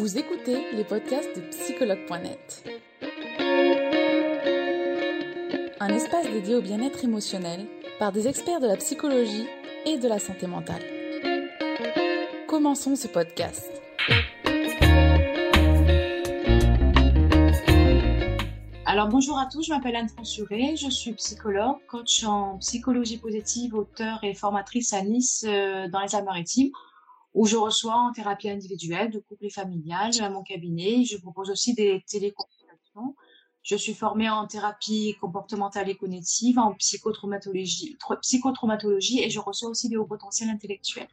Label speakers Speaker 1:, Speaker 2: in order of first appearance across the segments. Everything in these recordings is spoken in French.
Speaker 1: Vous écoutez les podcasts de psychologue.net. Un espace dédié au bien-être émotionnel par des experts de la psychologie et de la santé mentale. Commençons ce podcast.
Speaker 2: Alors bonjour à tous, je m'appelle Anne Fransuré, je suis psychologue, coach en psychologie positive, auteur et formatrice à Nice euh, dans les Alpes-Maritimes où je reçois en thérapie individuelle, de couple et familiale, à mon cabinet. Je propose aussi des téléconsultations. Je suis formée en thérapie comportementale et cognitive, en psychotraumatologie, psychotraumatologie et je reçois aussi des hauts potentiels intellectuels.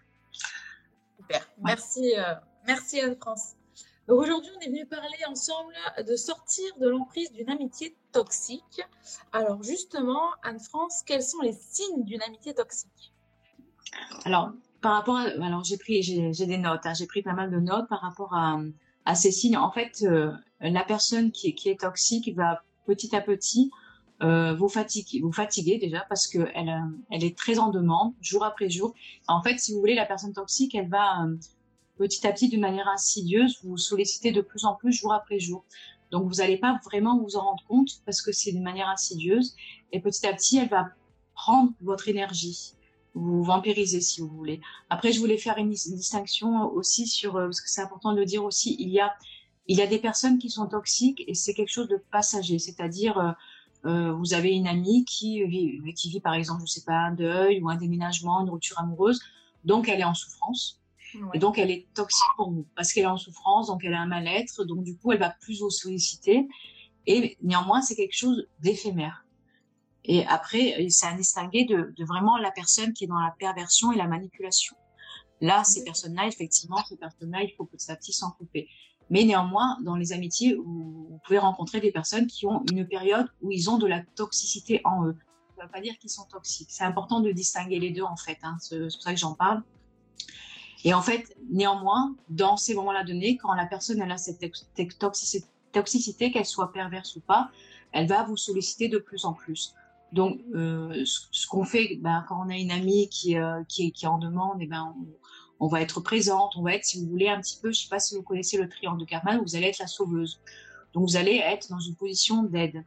Speaker 3: Super, merci, euh, merci Anne-France. Aujourd'hui, on est venu parler ensemble de sortir de l'emprise d'une amitié toxique. Alors justement, Anne-France, quels sont les signes d'une amitié toxique?
Speaker 2: Alors, par rapport à, alors j'ai pris, j'ai des notes, hein, j'ai pris pas mal de notes par rapport à, à ces signes. En fait, euh, la personne qui, qui est toxique va petit à petit euh, vous fatiguer, vous fatiguer déjà parce que elle, euh, elle est très en demande jour après jour. En fait, si vous voulez, la personne toxique, elle va euh, petit à petit, d'une manière insidieuse, vous solliciter de plus en plus jour après jour. Donc, vous n'allez pas vraiment vous en rendre compte parce que c'est d'une manière insidieuse. Et petit à petit, elle va prendre votre énergie vous vampirisez si vous voulez. Après, je voulais faire une, distinction aussi sur, euh, parce que c'est important de le dire aussi, il y a, il y a des personnes qui sont toxiques et c'est quelque chose de passager, c'est-à-dire euh, euh vous avez une amie qui vit, qui vit par exemple, je sais pas, un deuil ou un déménagement, une rupture amoureuse, donc elle est en souffrance. Et donc elle est toxique pour vous parce qu'elle est en souffrance, donc elle a un mal-être, donc du coup elle va plus vous solliciter. Et néanmoins, c'est quelque chose d'éphémère. Et après, c'est à distinguer de, de, vraiment la personne qui est dans la perversion et la manipulation. Là, ces personnes-là, effectivement, ces personnes-là, il faut petit à petit s'en couper. Mais néanmoins, dans les amitiés, vous, pouvez rencontrer des personnes qui ont une période où ils ont de la toxicité en eux. Ça ne veut pas dire qu'ils sont toxiques. C'est important de distinguer les deux, en fait. Hein. C'est pour ça que j'en parle. Et en fait, néanmoins, dans ces moments-là donnés, quand la personne elle a cette toxicité, toxicité qu'elle soit perverse ou pas, elle va vous solliciter de plus en plus. Donc, euh, ce, qu'on fait, ben, quand on a une amie qui, euh, qui, qui en demande, et eh ben, on, va être présente, on va être, si vous voulez, un petit peu, je sais pas si vous connaissez le triangle de Karman, vous allez être la sauveuse. Donc, vous allez être dans une position d'aide.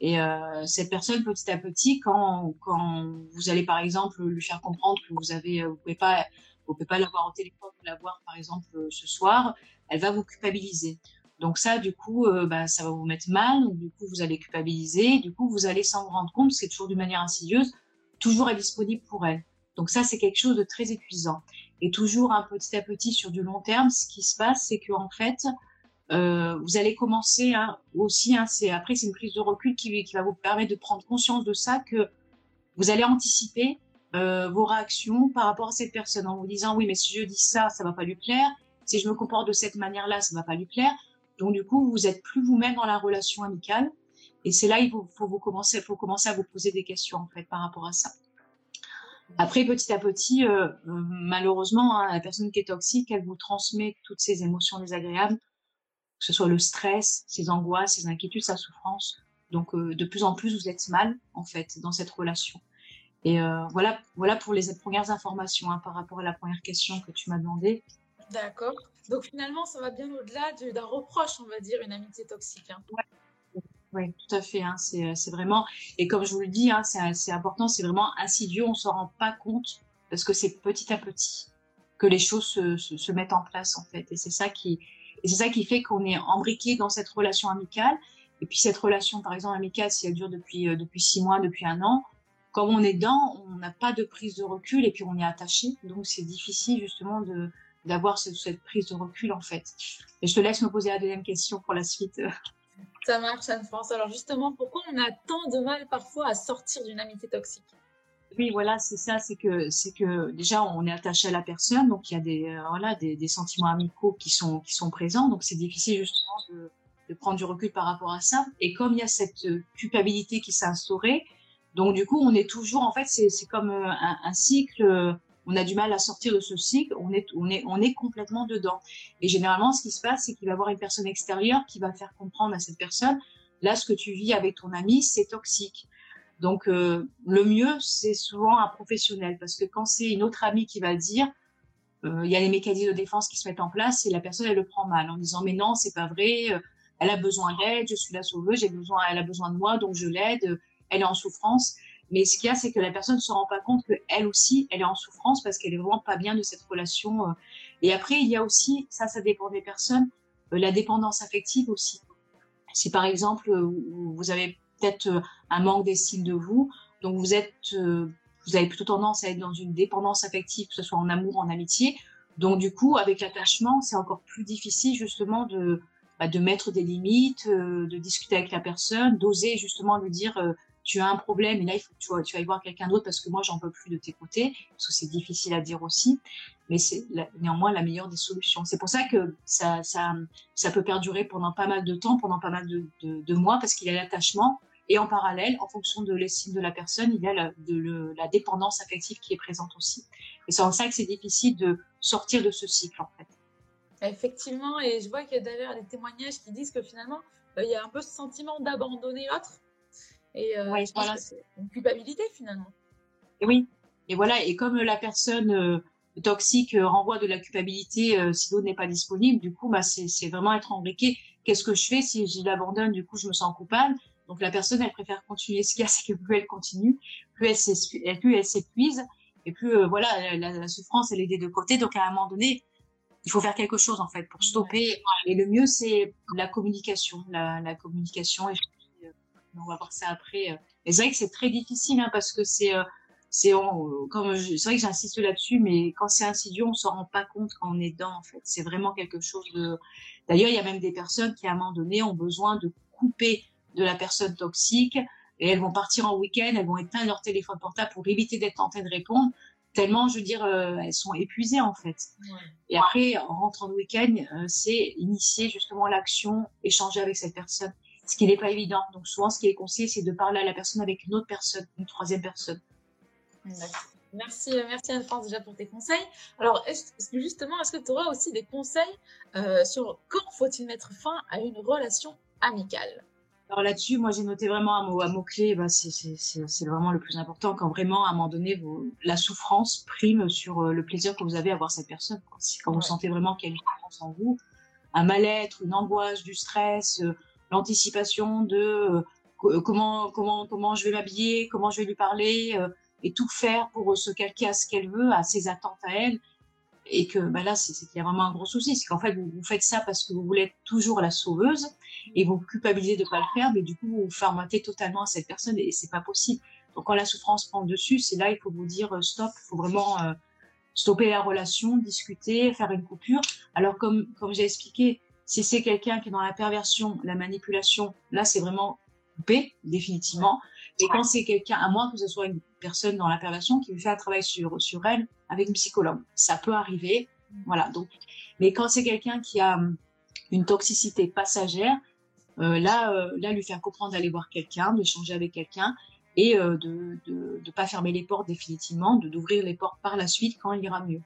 Speaker 2: Et euh, cette personne, petit à petit, quand, quand vous allez, par exemple, lui faire comprendre que vous avez, vous pouvez pas, vous pouvez pas l'avoir au téléphone, l'avoir, par exemple, ce soir, elle va vous culpabiliser. Donc ça, du coup, euh, bah, ça va vous mettre mal. Donc, du coup, vous allez culpabiliser. Du coup, vous allez s'en rendre compte, c'est toujours d'une manière insidieuse, toujours être disponible pour elle. Donc ça, c'est quelque chose de très épuisant. Et toujours un petit à petit sur du long terme, ce qui se passe, c'est que en fait, euh, vous allez commencer hein, aussi. Hein, c'est après, c'est une prise de recul qui, qui va vous permettre de prendre conscience de ça, que vous allez anticiper euh, vos réactions par rapport à cette personne en vous disant oui, mais si je dis ça, ça va pas lui plaire. Si je me comporte de cette manière-là, ça va pas lui plaire. Donc du coup, vous êtes plus vous-même dans la relation amicale. Et c'est là il faut, vous commencer, faut commencer à vous poser des questions en fait par rapport à ça. Après, petit à petit, euh, euh, malheureusement, hein, la personne qui est toxique, elle vous transmet toutes ces émotions désagréables, que ce soit le stress, ses angoisses, ses inquiétudes, sa souffrance. Donc, euh, de plus en plus, vous êtes mal en fait dans cette relation. Et voilà, voilà pour les premières informations hein, par rapport à la première question que tu m'as demandé.
Speaker 3: D'accord. Donc finalement, ça va bien au-delà d'un reproche, on va dire, une amitié toxique. Hein.
Speaker 2: Oui, tout à fait. Hein. Euh, c'est vraiment, et comme je vous le dis, hein, c'est important, c'est vraiment insidieux, on ne s'en rend pas compte parce que c'est petit à petit que les choses se, mettent en place en fait. Et c'est ça qui, c'est ça qui fait qu'on est embriqué dans cette relation amicale. Et puis cette relation, par exemple, amicale, si elle dure depuis, euh, depuis six mois, depuis un an, comme on est dedans, on n'a pas de prise de recul et puis on est attaché. Donc c'est difficile justement de, d'avoir cette, prise de recul en fait. Et je te laisse me poser la deuxième question pour la suite.
Speaker 3: Ça marche, Anne-France. Alors justement, pourquoi on a tant de mal parfois à sortir d'une amitié toxique?
Speaker 2: Oui, voilà, c'est ça, c'est que c'est que déjà on est attaché à la personne, donc il y a des euh, voilà des, des, sentiments amicaux qui sont qui sont présents, donc c'est difficile justement de, de, prendre du recul par rapport à ça. Et comme il y a cette culpabilité qui s'est instaurée, donc du coup on est toujours en fait c'est comme euh, un, un cycle on a du mal à sortir de ce cycle, on est, complètement dedans. Et généralement, ce qui se passe, c'est qu'il va y avoir une personne extérieure qui va faire comprendre à cette personne, là, ce que tu vis avec ton ami, c'est toxique. Donc, euh, le mieux, c'est souvent un professionnel, parce que quand c'est une autre amie qui va dire, il y a les mécanismes de défense qui se mettent en place et la personne elle le prend mal en disant mais non c'est pas vrai elle a besoin d'aide je suis la sauveuse j'ai besoin elle a besoin de moi donc je l'aide elle est en souffrance mais ce qu'il y a c'est que la personne ne se rend pas compte que elle aussi elle est en souffrance parce qu'elle est vraiment pas bien de cette relation et après il y a aussi ça ça dépend des personnes la dépendance affective aussi si par exemple vous avez peut-être un manque d'estime de vous donc vous êtes, euh, vous avez plutôt tendance à être dans une dépendance affective, que ce soit en amour, en amitié. Donc du coup, avec l'attachement, c'est encore plus difficile justement de bah, de mettre des limites, euh, de discuter avec la personne, d'oser justement lui dire euh, tu as un problème et là il faut que tu, tu ailles voir quelqu'un d'autre parce que moi j'en peux plus de côtés, parce que c'est difficile à dire aussi, mais c'est néanmoins la meilleure des solutions. C'est pour ça que ça, peut perdurer pendant pas mal de temps, pendant pas mal de mois, parce qu'il y a l'attachement, et en parallèle, en fonction de l'estime de la personne, il y a la, de la dépendance affective qui est présente aussi. Et c'est en ça que c'est difficile de sortir de ce cycle, en fait.
Speaker 3: Effectivement, et je vois qu'il y a d'ailleurs des témoignages qui disent que finalement, euh, il y a un peu ce sentiment d'abandonner l'autre. Et euh, voilà. c'est une culpabilité finalement.
Speaker 2: Et oui, et voilà, et comme la personne euh, toxique renvoie de la culpabilité si l'autre n'est pas disponible, du coup, bah, c'est vraiment être embriqué. Qu'est-ce que je fais si je l'abandonne Du coup, je me sens coupable? Donc la personne, elle préfère continuer. Ce qu'il y a, c'est que plus elle continue, plus elle s'épuise, et plus euh, voilà, la, souffrance, elle est des deux côtés. Donc à un moment donné, il faut faire quelque chose en fait pour stopper. Et le mieux, c'est la communication, la, communication. Euh, on va voir ça après. Euh. Et c'est vrai que c'est très difficile hein, parce que c'est c'est comme c'est vrai que j'insiste là-dessus, mais quand c'est insidieux, on s'en rend pas compte quand on est dedans. En fait, c'est vraiment quelque chose de. D'ailleurs, il y a même des personnes qui à un moment donné ont besoin de couper de la personne toxique et elles vont partir en week-end, elles vont éteindre leur téléphone portable pour éviter d'être tentées de répondre, tellement, je veux dire, euh, elles sont épuisées en fait. Et après, en rentrant de week-end, euh, c'est initier justement l'action, échanger avec cette personne, ce qui n'est pas évident. Donc souvent, ce qui est conseillé, c'est de parler à la personne avec une autre personne, une troisième personne.
Speaker 3: Merci, euh, merci Anne-France déjà pour tes conseils. Alors, est-ce que justement, est-ce que tu auras aussi des conseils sur quand faut-il mettre fin à une relation amicale?
Speaker 2: Alors là-dessus, moi j'ai noté vraiment un mot, un mot clé, bah, c'est vraiment le plus important quand vraiment à un moment donné vous, la souffrance prime sur euh, le plaisir que vous avez à voir cette personne. Quand vous sentez vraiment qu'il y a une souffrance en vous, un mal-être, une angoisse, du stress, euh, l'anticipation de euh, comment comment comment je vais m'habiller, comment je vais lui parler et tout faire pour se calquer à ce qu'elle veut, à ses attentes à elle. Et que bah là c'est qu'il y a vraiment un gros souci. C'est qu'en fait vous, vous, faites ça parce que vous voulez être toujours la sauveuse et vous culpabilisez de pas le faire mais du coup vous fermentez totalement à cette personne et c'est pas possible. Donc quand la souffrance prend dessus c'est là il faut vous dire euh, stop. Il faut vraiment euh, stopper la relation discuter faire une coupure. Alors comme comme j'ai expliqué si c'est quelqu'un qui est dans la perversion la manipulation là c'est vraiment coupé définitivement et quand c'est quelqu'un à moins que ce soit une personne dans la perversion qui fait un travail sur sur elle avec une psychologue. Ça peut arriver. Voilà. Donc, mais quand c'est quelqu'un qui a hum, une toxicité passagère, euh, là, euh, là, lui faire comprendre d'aller voir quelqu'un, d'échanger avec quelqu'un et euh, de, de pas fermer les portes définitivement, de d'ouvrir les portes par la suite quand il ira mieux.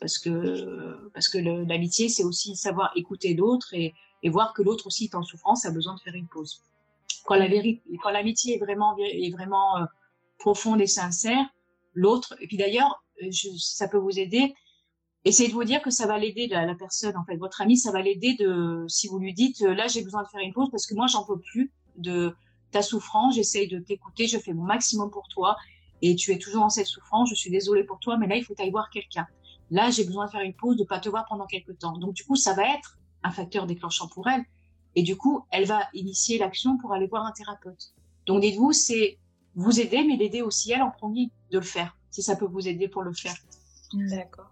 Speaker 2: Parce que parce que l'amitié, c'est aussi savoir écouter l'autre et, voir que l'autre aussi est en souffrance, a besoin de faire une pause. Quand la l'amitié est vraiment est vraiment euh, profonde et sincère, l'autre. Et puis d'ailleurs, ça peut vous aider. Essayez de vous dire que ça va l'aider la, la, personne, en fait, votre ami, ça va l'aider de, si vous lui dites, euh, là, j'ai besoin de faire une pause parce que moi, j'en peux plus de ta souffrance, j'essaye de t'écouter, je fais mon maximum pour toi et tu es toujours dans cette souffrance, je suis désolée pour toi, mais là, il faut aller voir quelqu'un. Là, j'ai besoin de faire une pause, de pas te voir pendant quelques temps. Donc, du coup, ça va être un facteur déclenchant pour elle. Et du coup, elle va initier l'action pour aller voir un thérapeute. Donc, dites-vous, c'est vous aider, mais l'aider aussi elle en premier de le faire si ça peut vous aider pour le faire.
Speaker 3: D'accord.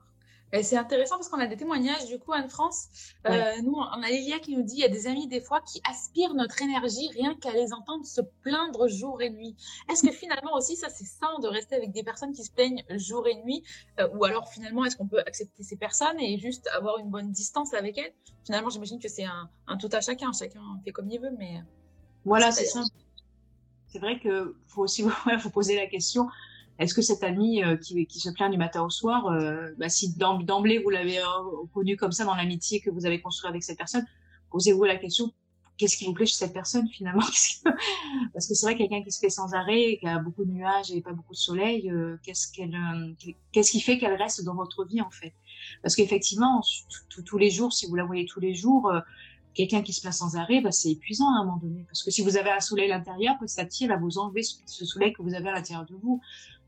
Speaker 3: C'est intéressant parce qu'on a des témoignages du coup Anne-France. Euh, nous, on a Elia qui nous dit il y a des amis des fois qui aspirent notre énergie rien qu'à les entendre se plaindre jour et nuit. Est-ce que finalement aussi ça c'est sain de rester avec des personnes qui se plaignent jour et nuit? Euh, ou alors finalement est-ce qu'on peut accepter ces personnes et juste avoir une bonne distance avec elles? Finalement j'imagine que c'est un, tout à chacun, chacun fait comme il veut mais
Speaker 2: voilà c'est ça. C'est vrai que faut aussi faut poser la question est-ce que cet ami euh, qui, qui, se plaint du matin au soir, euh, bah, si d'emblée vous l'avez euh, connu comme ça dans l'amitié que vous avez construit avec cette personne, posez-vous la question qu'est-ce qui vous plaît chez cette personne finalement? Parce que c'est vrai quelqu'un qui se fait sans arrêt, qui a beaucoup de nuages et pas beaucoup de soleil, qu'est-ce qu'elle, qui fait qu'elle reste dans votre vie en fait? Parce qu'effectivement, tous les jours, si vous la voyez tous les jours, euh, quelqu'un qui se place sans arrêt, bah, c'est épuisant à un moment donné. Parce que si vous avez un soleil à l'intérieur, petit à petit, elle va vous enlever ce, soleil que vous avez à l'intérieur de vous.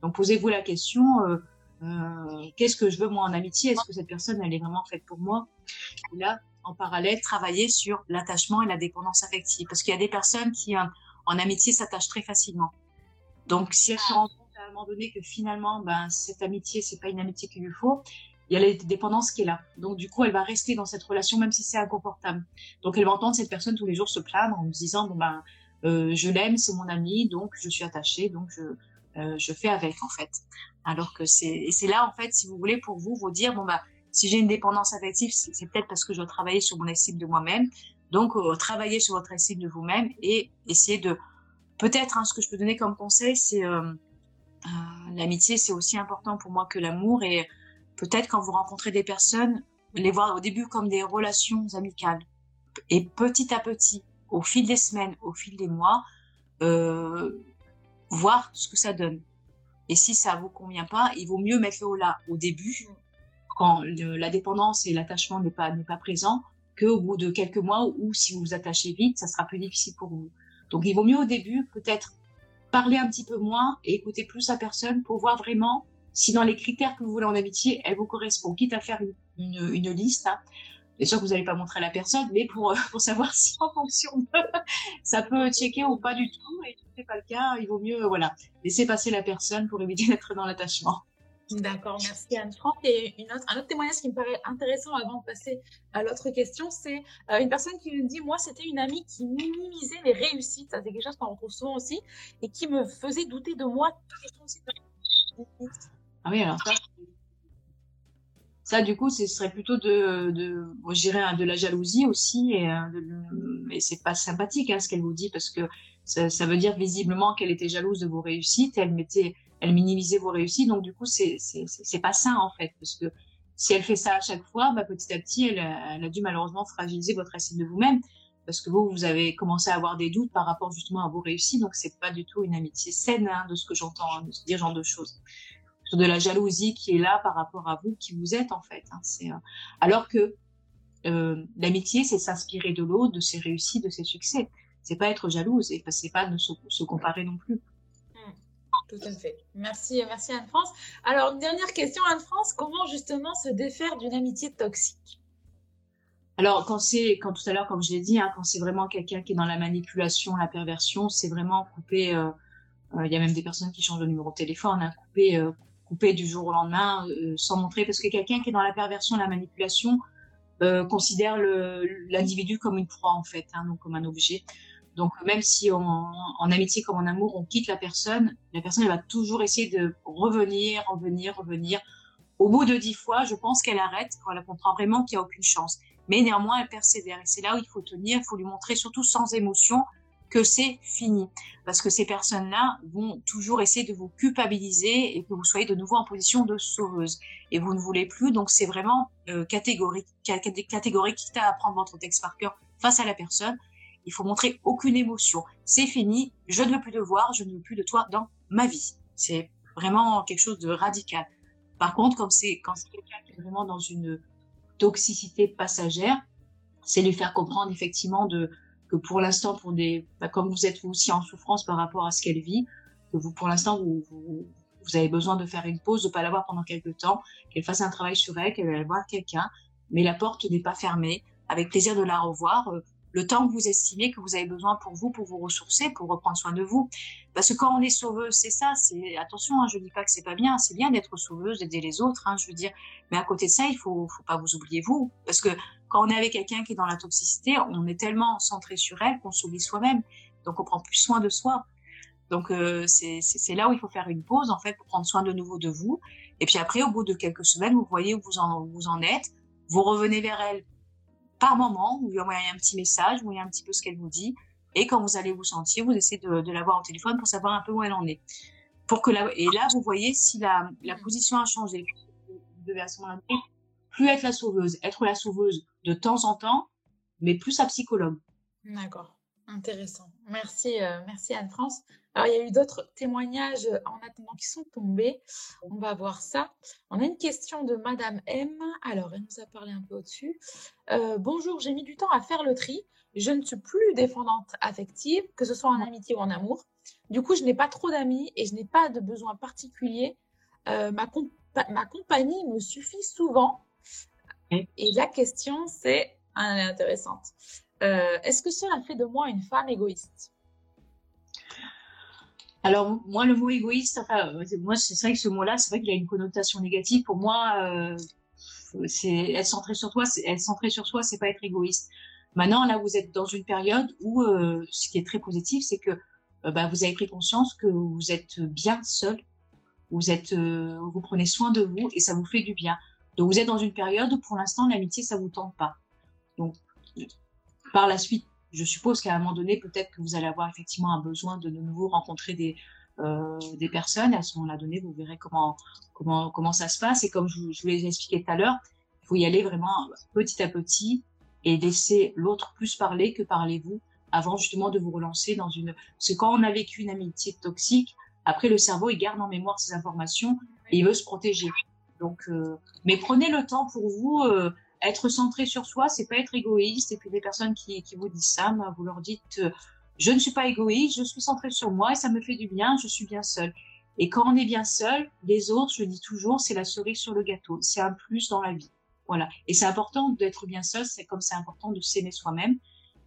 Speaker 2: Donc posez-vous la question, euh, euh, qu'est-ce que je veux moi en amitié? Est-ce que cette personne, elle est vraiment faite pour moi? Et là, en parallèle, travailler sur l'attachement et la dépendance affective. Parce qu'il y a des personnes qui, en amitié, s'attachent très facilement. Donc si elle se rend compte à un moment donné que finalement, ben, cette amitié, c'est pas une amitié qu'il lui faut, il y a la dépendance qui est là. Donc, du coup, elle va rester dans cette relation, même si c'est inconfortable. Donc, elle va entendre cette personne tous les jours se plaindre en me disant, bon, ben, euh, je l'aime, c'est mon ami, donc je suis attachée, donc je, euh, je fais avec, en fait. Alors que c'est, là, en fait, si vous voulez, pour vous, vous dire, bon, ben, si j'ai une dépendance affective, c'est peut-être parce que je dois travailler sur mon estime de moi-même. Donc, euh, travailler sur votre estime de vous-même et essayer de, peut-être, hein, ce que je peux donner comme conseil, c'est, euh, euh l'amitié, c'est aussi important pour moi que l'amour et, peut-être quand vous rencontrez des personnes, les voir au début comme des relations amicales. Et petit à petit, au fil des semaines, au fil des mois, euh, voir ce que ça donne. Et si ça vous convient pas, il vaut mieux mettre le haut là au début, quand la dépendance et l'attachement n'est pas n'est pas présent, qu'au bout de quelques mois ou si vous vous attachez vite, ça sera plus difficile pour vous. Donc il vaut mieux au début peut-être parler un petit peu moins et écouter plus la personne pour voir vraiment si dans les critères que vous voulez en amitié, elle vous correspond, quitte à faire une, une, liste. Hein. Bien sûr que vous n'allez pas montrer à la personne, mais pour, pour savoir si en fonction de, ça peut checker ou pas du tout. Et si ce n'est pas le cas, il vaut mieux, voilà, laisser passer la personne pour éviter d'être dans l'attachement.
Speaker 3: D'accord, merci Anne-Franck. Et une autre, un autre témoignage qui me paraît intéressant avant de passer à l'autre question, c'est euh, une personne qui me dit, moi, c'était une amie qui minimisait les réussites, ça c'est quelque chose qu'on retrouve souvent aussi, et qui me faisait douter de moi.
Speaker 2: Ah oui, alors ça, ça du coup, ce serait plutôt de, de dirais, de la jalousie aussi, et, euh, c'est pas sympathique hein, ce qu'elle vous dit parce que ça, veut dire visiblement qu'elle était jalouse de vos réussites, elle mettait, elle minimisait vos réussites, donc du coup, c'est c'est pas sain en fait, parce que si elle fait ça à chaque fois, bah, petit à petit, elle, a dû malheureusement fragiliser votre estime de vous-même parce que vous, vous avez commencé à avoir des doutes par rapport justement à vos réussites, donc c'est pas du tout une amitié saine hein, de ce que j'entends, de ce genre de choses de la jalousie qui est là par rapport à vous, qui vous êtes en fait. Hein, c'est, euh, alors que euh, l'amitié, c'est s'inspirer de l'autre, de ses réussites, de ses succès. C'est pas être jalouse et c'est pas se, comparer non plus.
Speaker 3: Hmm, tout à fait. Merci, merci Anne-France. Alors, une dernière question, Anne-France, comment justement se défaire d'une amitié toxique?
Speaker 2: Alors, quand c'est, quand tout à l'heure, comme je l'ai dit, hein, quand c'est vraiment quelqu'un qui est dans la manipulation, la perversion, c'est vraiment couper. Euh, il y a même des personnes qui changent de numéro de téléphone, hein, couper, couper du jour au lendemain euh, sans montrer, parce que quelqu'un qui est dans la perversion, la manipulation, euh, considère l'individu comme une proie en fait, hein, donc comme un objet. Donc même si on, en amitié comme en amour, on quitte la personne, la personne elle va toujours essayer de revenir, revenir, revenir. Au bout de dix fois, je pense qu'elle arrête quand elle comprend vraiment qu'il n'y a aucune chance. Mais néanmoins, elle persévère. Et c'est là où il faut tenir, il faut lui montrer surtout sans émotion que c'est fini. Parce que ces personnes-là vont toujours essayer de vous culpabiliser et que vous soyez de nouveau en position de sauveuse. Et vous ne voulez plus, donc c'est vraiment euh, catégorique, catégorique, quitte à apprendre votre texte par cœur face à la personne. Il faut montrer aucune émotion. C'est fini, je ne veux plus te voir, je ne veux plus de toi dans ma vie. C'est vraiment quelque chose de radical. Par contre, quand c'est quelqu'un qui est vraiment dans une toxicité passagère, c'est lui faire comprendre effectivement de que pour l'instant, pour des, bah, comme vous êtes vous aussi en souffrance par rapport à ce qu'elle vit, que vous, pour l'instant, vous, vous, avez besoin de faire une pause, de pas la voir pendant quelques temps, qu'elle fasse un travail sur elle, qu'elle va voir quelqu'un, mais la porte n'est pas fermée. Avec plaisir de la revoir, euh, le temps que vous estimez que vous avez besoin pour vous, pour vous ressourcer, pour reprendre soin de vous. Parce que quand on est sauveuse, c'est ça, c'est, attention, hein, je dis pas que c'est pas bien, c'est bien d'être sauveuse, d'aider les autres, hein, je veux dire, mais à côté de ça, il faut, faut pas vous oublier vous. Parce que on est avec quelqu'un qui est dans la toxicité, on est tellement centré sur elle qu'on s'oublie soi-même. Donc on prend plus soin de soi. Donc euh, c'est là où il faut faire une pause en fait pour prendre soin de nouveau de vous. Et puis après, au bout de quelques semaines, vous voyez où vous en, êtes. Vous revenez vers elle par moment, vous lui envoyez un petit message, vous voyez un petit peu ce qu'elle vous dit. Et quand vous allez vous sentir, vous essayez de, de la voir au téléphone pour savoir un peu où elle en est. Pour que la, et là, vous voyez si la, la position a changé. Vous devez à ce moment-là plus être la sauveuse, être la sauveuse de temps en temps, mais plus sa psychologue.
Speaker 3: D'accord, intéressant. Merci, euh, merci Anne-France. Alors, il y a eu d'autres témoignages en attendant qui sont tombés. On va voir ça. On a une question de Madame M. Alors, elle nous a parlé un peu au-dessus. Euh, bonjour, j'ai mis du temps à faire le tri. Je ne suis plus défendante affective, que ce soit en amitié ou en amour. Du coup, je n'ai pas trop d'amis et je n'ai pas de besoin particulier. Euh, ma compagnie me suffit souvent. Et la question, c'est intéressante. Euh, est-ce que cela fait de moi une femme égoïste?
Speaker 2: Alors, moi, le mot égoïste, enfin, moi, c'est vrai que ce mot-là, c'est vrai qu'il a une connotation négative. Pour moi, euh, c'est être centré sur toi, être centré sur soi, c'est pas être égoïste. Maintenant, là, vous êtes dans une période où, euh, ce qui est très positif, c'est que euh, bah, vous avez pris conscience que vous êtes bien seul, vous êtes, euh, vous prenez soin de vous et ça vous fait du bien. Donc, vous êtes dans une période où, pour l'instant, l'amitié, ça vous tente pas. Donc, par la suite, je suppose qu'à un moment donné, peut-être que vous allez avoir effectivement un besoin de de nouveau rencontrer des, euh, des personnes. À ce moment-là donné, vous verrez comment, comment, comment ça se passe. Et comme je, je vous l'ai expliqué tout à l'heure, il faut y aller vraiment petit à petit et laisser l'autre plus parler que parlez-vous avant justement de vous relancer dans une... Parce que quand on a vécu une amitié toxique, après le cerveau, il garde en mémoire ces informations et il veut se protéger. Donc, euh... mais prenez le temps pour vous. Euh, être centré sur soi, c'est pas être égoïste. Et puis les personnes qui, qui vous disent ça, ben, vous leur dites euh, je ne suis pas égoïste, je suis centré sur moi et ça me fait du bien, je suis bien seul. Et quand on est bien seul, les autres, je dis toujours, c'est la cerise sur le gâteau, c'est un plus dans la vie. Voilà. Et c'est important d'être bien seul, c'est comme c'est important de s'aimer soi-même.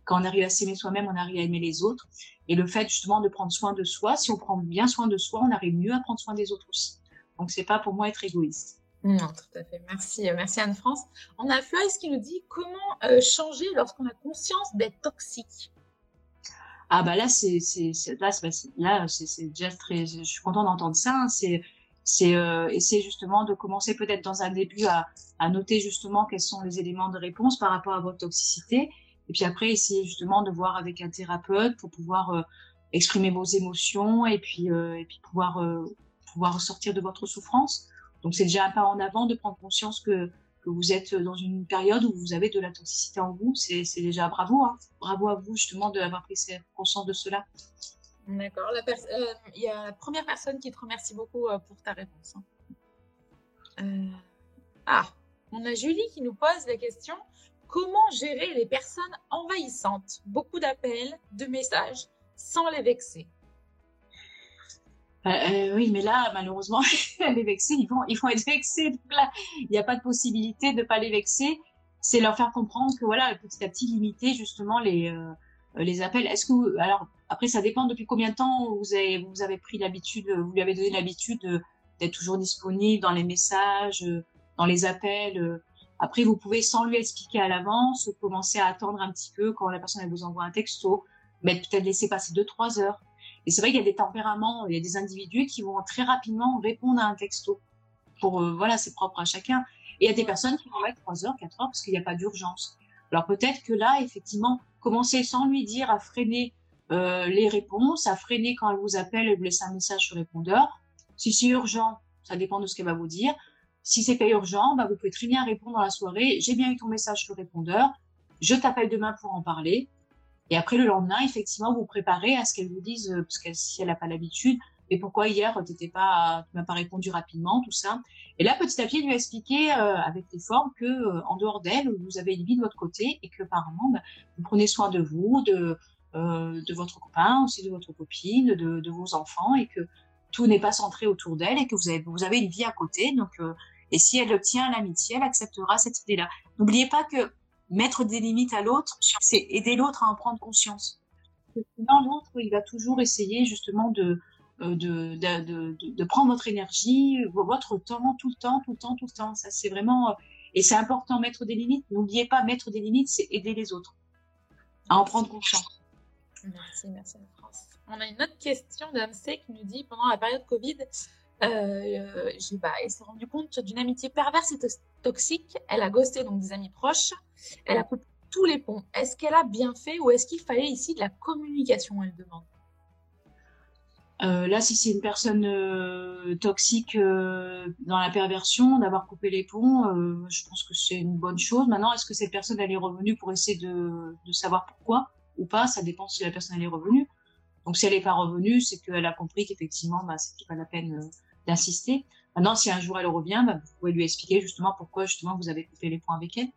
Speaker 2: Quand on arrive à s'aimer soi-même, on arrive à aimer les autres. Et le fait justement de prendre soin de soi, si on prend bien soin de soi, on arrive mieux à prendre soin des autres aussi. Donc c'est pas pour moi être égoïste.
Speaker 3: Non, tout à fait. Merci, euh, merci Anne-France. On a Floyce qui nous dit comment euh, changer lorsqu'on a conscience d'être toxique.
Speaker 2: Ah bah là c'est là là c'est déjà très je suis content d'entendre ça. Hein. C'est euh, essayer justement de commencer peut-être dans un début à, noter justement quels sont les éléments de réponse par rapport à votre toxicité et puis après essayer justement de voir avec un thérapeute pour pouvoir exprimer vos émotions et puis et puis pouvoir pouvoir sortir de votre souffrance. Donc c'est déjà un pas en avant de prendre conscience que, vous êtes dans une période où vous avez de la toxicité en vous. C'est déjà bravo. Hein. Bravo à vous justement d'avoir pris conscience de cela.
Speaker 3: D'accord. Euh, il y a la première personne qui te remercie beaucoup euh, pour ta réponse. Hein. Euh, ah, on a Julie qui nous pose la question comment gérer les personnes envahissantes? Beaucoup d'appels, de messages, sans les vexer.
Speaker 2: Euh, euh, oui, mais là, malheureusement, les vexer, ils vont, ils vont être vexés. Donc là, il n'y a pas de possibilité de pas les vexer. C'est leur faire comprendre que voilà, petit à petit, limiter justement les euh, les appels. Est-ce que alors après, ça dépend depuis combien de temps vous avez vous avez pris l'habitude, vous lui avez donné l'habitude d'être toujours disponible dans les messages, dans les appels. Après, vous pouvez sans lui expliquer à l'avance, commencer à attendre un petit peu quand la personne vous envoie un texto, mais peut-être laisser passer deux trois heures et c'est vrai qu'il y a des tempéraments, il y a des individus qui vont très rapidement répondre à un texto. Pour, euh, voilà, c'est propre à chacun. Et il y a des personnes qui vont mettre 3 heures, 4 heures parce qu'il n'y a pas d'urgence. Alors peut-être que là, effectivement, commencer sans lui dire à freiner euh, les réponses, à freiner quand elle vous appelle et vous laisser un message sur répondeur. Si c'est urgent, ça dépend de ce qu'elle va vous dire. Si c'est pas urgent, bah, vous pouvez très bien répondre dans la soirée. J'ai bien eu ton message sur répondeur. Je t'appelle demain pour en parler. Et après, le lendemain, effectivement, vous préparez à ce qu'elle vous dise, euh, parce que si elle n'a pas l'habitude, mais pourquoi hier, tu n'étais pas, tu m'as pas répondu rapidement, tout ça? Et là, petit à petit, lui expliquer euh, avec les formes que, euh, en dehors d'elle, vous avez une vie de votre côté et que, apparemment, bah, vous prenez soin de vous, de, euh, de votre copain, aussi de votre copine, de, de vos enfants et que tout n'est pas centré autour d'elle et que vous avez, vous avez une vie à côté. Donc, et si elle tient l'amitié, elle acceptera cette idée-là. N'oubliez pas que mettre des limites à l'autre, c'est aider l'autre à en prendre conscience. Sinon, l'autre, il va toujours essayer justement de, euh, de, de, de, de, prendre votre énergie, votre temps, tout le temps, tout le temps, tout le temps. Ça, c'est vraiment, euh, et c'est important, mettre des limites. N'oubliez pas, mettre des limites, c'est aider les autres à en prendre conscience.
Speaker 3: Merci, merci France. On a une autre question d'AMC qui nous dit, pendant la période Covid, euh, bah, elle s'est rendue compte d'une amitié perverse et toxique. Elle a ghosté donc des amis proches. Elle a coupé tous les ponts. Est-ce qu'elle a bien fait ou est-ce qu'il fallait ici de la communication Elle demande?
Speaker 2: Euh, là, si c'est une personne euh, toxique euh, dans la perversion, d'avoir coupé les ponts, je pense que c'est une bonne chose. Maintenant, est-ce que cette personne est revenue pour essayer de, savoir pourquoi ou pas? Ça dépend si la personne est revenue. Donc si elle n'est pas revenue, c'est qu'elle a compris qu'effectivement, bah, c'est pas la peine d'insister. Maintenant, si un jour elle revient, bah, vous pouvez lui expliquer justement pourquoi justement vous avez coupé les points avec elle.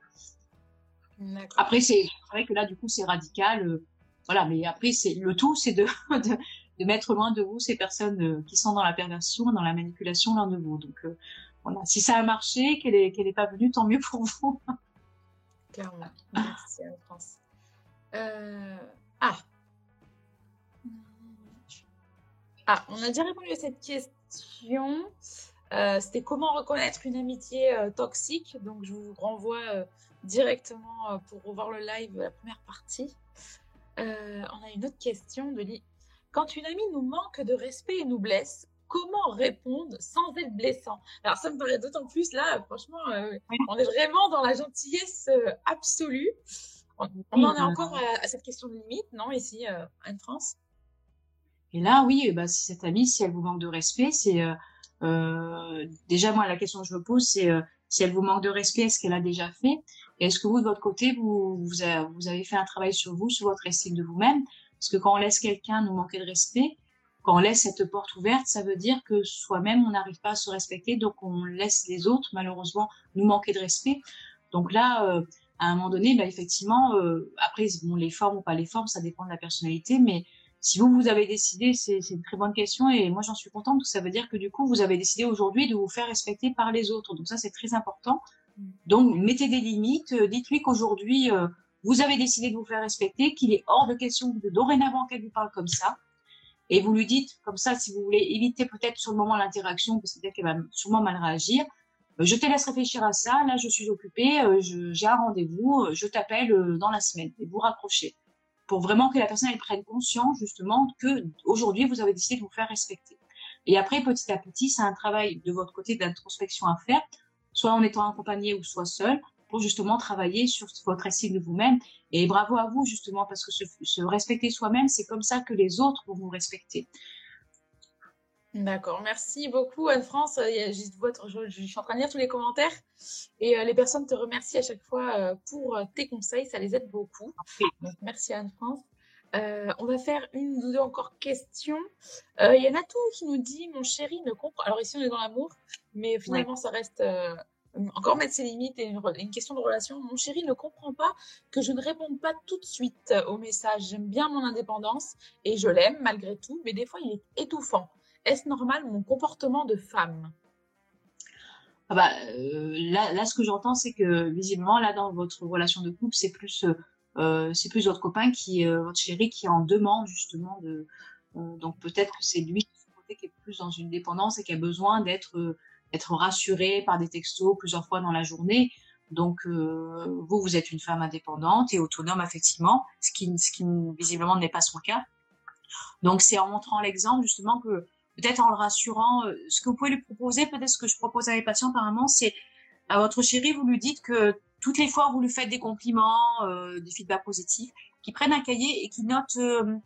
Speaker 2: Après, c'est vrai que là, du coup, c'est radical. Euh, voilà, mais après, c'est le tout, c'est de, de, de, mettre loin de vous ces personnes euh, qui sont dans la perversion, dans la manipulation loin de vous. Donc euh, voilà, si ça a marché, qu'elle n'est pas venue, tant mieux pour vous.
Speaker 3: Clairement. Merci Anne-France. Ah. Ah, on a déjà répondu à cette question. C'était comment reconnaître une amitié toxique? Donc, je vous renvoie directement pour revoir le live, la première partie. Euh, on a une autre question de Lee. Quand une amie nous manque de respect et nous blesse, comment répondre sans être blessant? Alors ça me paraît d'autant plus là, franchement, euh, on est vraiment dans la gentillesse euh, absolue. On, en est encore à, cette question de limite, non, ici, en France?
Speaker 2: Et là, oui, bah, cette amie, si elle vous manque de respect, c'est déjà moi la question que je me pose, c'est si elle vous manque de respect, est-ce qu'elle a déjà fait? Est-ce que vous, de votre côté, vous, vous, avez fait un travail sur vous, sur votre estime de vous-même? Parce que quand on laisse quelqu'un nous manquer de respect, quand on laisse cette porte ouverte, ça veut dire que soi-même, on n'arrive pas à se respecter, donc on laisse les autres, malheureusement, nous manquer de respect. Donc là, euh, à un moment donné, bah, effectivement, euh, après, bon, les formes ou pas les formes, ça dépend de la personnalité, mais si vous, vous avez décidé, c'est une très bonne question et moi, j'en suis contente, parce que ça veut dire que du coup, vous avez décidé aujourd'hui de vous faire respecter par les autres. Donc ça, c'est très important. Donc, mettez des limites. Euh, dites-lui qu'aujourd'hui, euh, vous avez décidé de vous faire respecter, qu'il est hors de question de dorénavant qu'elle vous parle comme ça. Et vous lui dites, comme ça, si vous voulez éviter peut-être sur le moment l'interaction, parce que peut-être qu'elle va sûrement mal réagir, euh, je te laisse réfléchir à ça. Là, je suis occupée, j'ai un rendez-vous, je t'appelle dans la semaine et vous raccrochez. Pour vraiment que la personne prenne conscience justement que aujourd'hui vous avez décidé de vous faire respecter. Et après, petit à petit, c'est un travail de votre côté d'introspection à faire soit en étant accompagné ou soit seul, pour justement travailler sur votre estime de vous-même. Et bravo à vous, justement, parce que se, respecter soi-même, c'est comme ça que les autres vont vous respecter.
Speaker 3: D'accord, merci beaucoup Anne-France. Je, je, suis en train de lire tous les commentaires et euh, les personnes te remercient à chaque fois euh, pour euh, tes conseils, ça les aide beaucoup. merci Anne-France. on va faire une ou deux encore questions. Il y en a tout qui nous dit Mon chéri ne comprend. Alors, ici, on est dans l'amour, mais finalement, ça reste encore mettre ses limites et une, question de relation. Mon chéri ne comprend pas que je ne réponds pas tout de suite au message. J'aime bien mon indépendance et je l'aime malgré tout, mais des fois il est étouffant. Est-ce normal mon comportement de femme?
Speaker 2: Ah bah, euh, là, là, ce que j'entends, c'est que visiblement, là, dans votre relation de couple, c'est plus, euh, plus votre copain qui, euh, votre chéri, qui en demande justement de. donc peut-être que c'est lui qui est plus dans une dépendance et qui a besoin d'être être rassuré par des textos plusieurs fois dans la journée. Donc, vous, vous êtes une femme indépendante et autonome, effectivement, ce qui visiblement n'est pas son cas. Donc, c'est en montrant l'exemple, justement, que peut-être en le rassurant, euh, ce que vous pouvez lui proposer, peut-être ce que je propose à mes patients apparemment, c'est à votre chérie, vous lui dites que toutes les fois, vous lui faites des compliments, euh, des feedbacks positifs, qu'il prenne un cahier et qu'il note euh,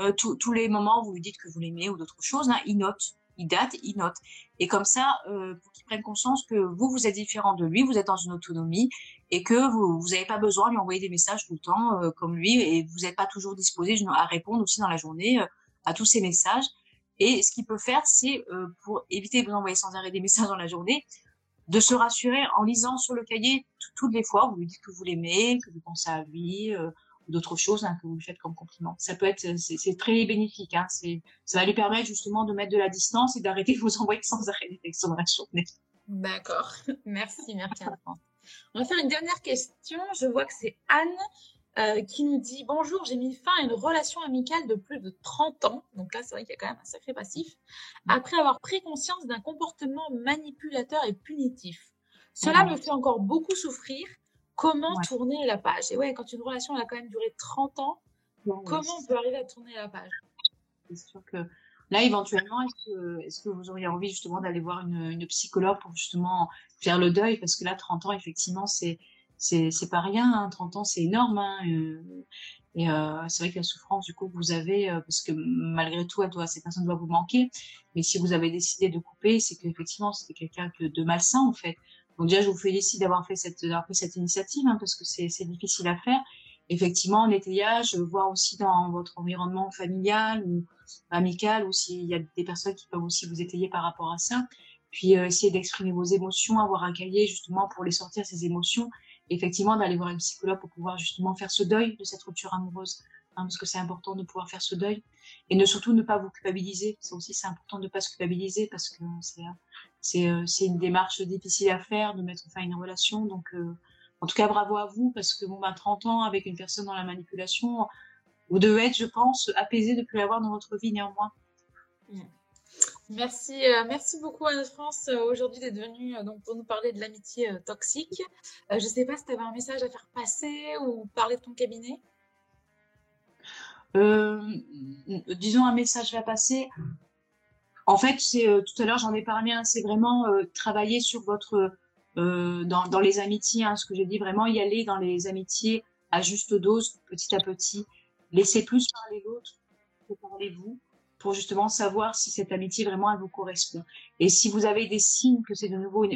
Speaker 2: euh tous les moments où vous lui dites que vous l'aimez ou d'autres choses. Hein, il note il date, il note. Et comme ça, euh, pour qu'il prenne conscience que vous, vous êtes différent de lui, vous êtes dans une autonomie et que vous n'avez pas besoin de lui envoyer des messages tout le temps euh, comme lui et vous n'êtes pas toujours disposé à répondre aussi dans la journée à tous ces messages. Et ce qu'il peut faire, c'est pour éviter de vous envoyer sans arrêt des messages dans la journée, de se rassurer en lisant sur le cahier toutes les fois, vous lui dites que vous l'aimez, que vous pensez à lui, d'autres choses hein, que vous lui faites comme compliment. Ça peut être, c'est très bénéfique. Hein, ça va lui permettre justement de mettre de la distance et d'arrêter de vous envoyer sans arrêt des textes dans la journée.
Speaker 3: D'accord. Merci, merci. On va faire une dernière question. Je vois que c'est Anne euh, qui nous dit Bonjour, j'ai mis fin à une relation amicale de plus de 30 ans. Donc là, c'est vrai qu'il y a quand même un sacré passif. Après avoir pris conscience d'un comportement manipulateur et punitif. Cela me fait encore beaucoup souffrir. Comment tourner la page? Et ouais, quand une relation a quand même duré 30 ans, comment on peut arriver à tourner la page?
Speaker 2: C'est sûr que là, éventuellement, est-ce que, vous auriez envie justement d'aller voir une, psychologue pour justement faire le deuil? Parce que là, 30 ans, effectivement, c'est c'est pas rien. 30 hein. ans, c'est énorme. Hein, euh, et euh, c'est vrai que la souffrance, du coup, que vous avez, euh, parce que malgré tout, elle doit, cette personne doit vous manquer. Mais si vous avez décidé de couper, c'est qu'effectivement, c'était quelqu'un de malsain, en fait. Donc déjà, je vous félicite d'avoir fait cette, d'avoir pris cette initiative, hein, parce que c'est difficile à faire. effectivement, en étayage, voir aussi dans votre environnement familial ou amical, ou s'il y a des personnes qui peuvent aussi vous étayer par rapport à ça. Puis essayer d'exprimer vos émotions, avoir un cahier justement pour les sortir, ces émotions. Effectivement, d'aller voir un psychologue pour pouvoir justement faire ce deuil de cette rupture amoureuse. Hein, parce que c'est important de pouvoir faire ce deuil et ne surtout ne pas vous culpabiliser. C'est aussi c'est important de ne pas se culpabiliser parce que c'est c'est une démarche difficile à faire de mettre fin à une relation. Donc en tout cas, bravo à vous, parce que bon, ben, 30 ans avec une personne dans la manipulation, vous devez être, je pense, apaisé de plus l'avoir dans votre vie néanmoins.
Speaker 3: Merci, euh, merci beaucoup Anne-France euh, aujourd'hui d'être venue euh, donc, pour nous parler de l'amitié toxique. je ne sais pas si tu avais un message à faire passer ou parler de ton cabinet.
Speaker 2: disons un message à passer. En fait, tout à l'heure j'en ai parlé, hein, c'est vraiment travailler sur votre euh, dans, dans, les amitiés, hein, ce que j'ai dit vraiment, y aller dans les amitiés à juste dose, petit à petit. Laissez plus parler l'autre que parler vous, justement savoir si cette amitié vraiment elle vous correspond. Et si vous avez des signes que c'est de nouveau,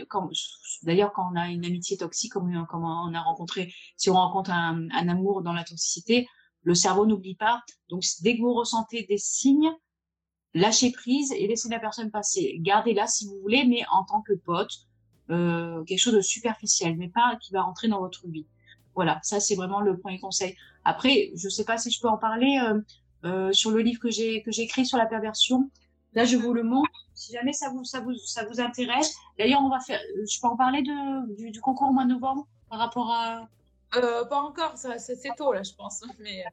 Speaker 2: d'ailleurs quand on a une amitié toxique, comme, comme on a rencontré, si on rencontre un, amour dans la toxicité, le cerveau n'oublie pas. Donc dès que vous ressentez des signes, lâchez prise et laissez la personne passer. Gardez-la si vous voulez, mais en tant que pote, euh, quelque chose de superficiel, mais pas qui va rentrer dans votre vie. Voilà, ça c'est vraiment le premier conseil. Après, je sais pas si je peux en parler euh, euh, sur le livre que j'ai que j'ai écrit sur la perversion. Là, je vous le montre. Si jamais ça vous ça vous ça vous intéresse. D'ailleurs, on va faire. Je peux en parler de du, du concours au mois de novembre par rapport à.
Speaker 3: Euh, pas encore, c'est tôt là, je pense. Mais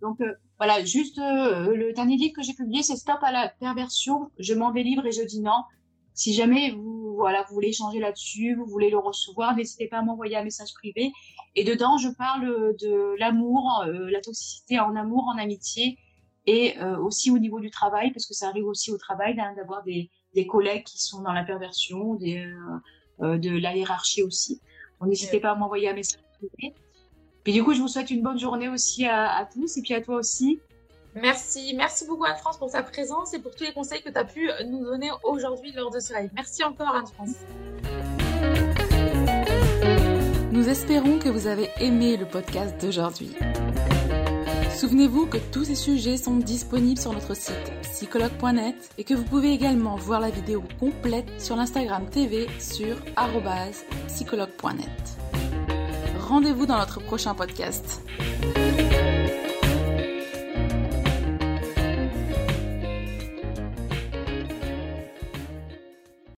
Speaker 2: donc euh, voilà, juste le dernier livre que j'ai publié, c'est Stop à la perversion. Je m'en vais libre et je dis non. Si jamais vous, voilà, vous voulez échanger là-dessus, vous voulez le recevoir, n'hésitez pas à m'envoyer un message privé. Et dedans, je parle de l'amour, euh, la toxicité en amour, en amitié, et euh, aussi au niveau du travail, parce que ça arrive aussi au travail d'avoir des, des, collègues qui sont dans la perversion, euh, de la hiérarchie aussi. Donc n'hésitez pas à m'envoyer un message privé. Puis du coup, je vous souhaite une bonne journée aussi à, à tous, et puis à toi aussi.
Speaker 3: Merci, merci beaucoup Anne-France pour ta présence et pour tous les conseils que tu as pu nous donner aujourd'hui lors de ce live. Merci encore Anne-France.
Speaker 1: Nous espérons que vous avez aimé le podcast d'aujourd'hui. Souvenez-vous que tous ces sujets sont disponibles sur notre site psychologue.net et que vous pouvez également voir la vidéo complète sur l'Instagram TV sur psychologue.net. Rendez-vous dans notre prochain podcast.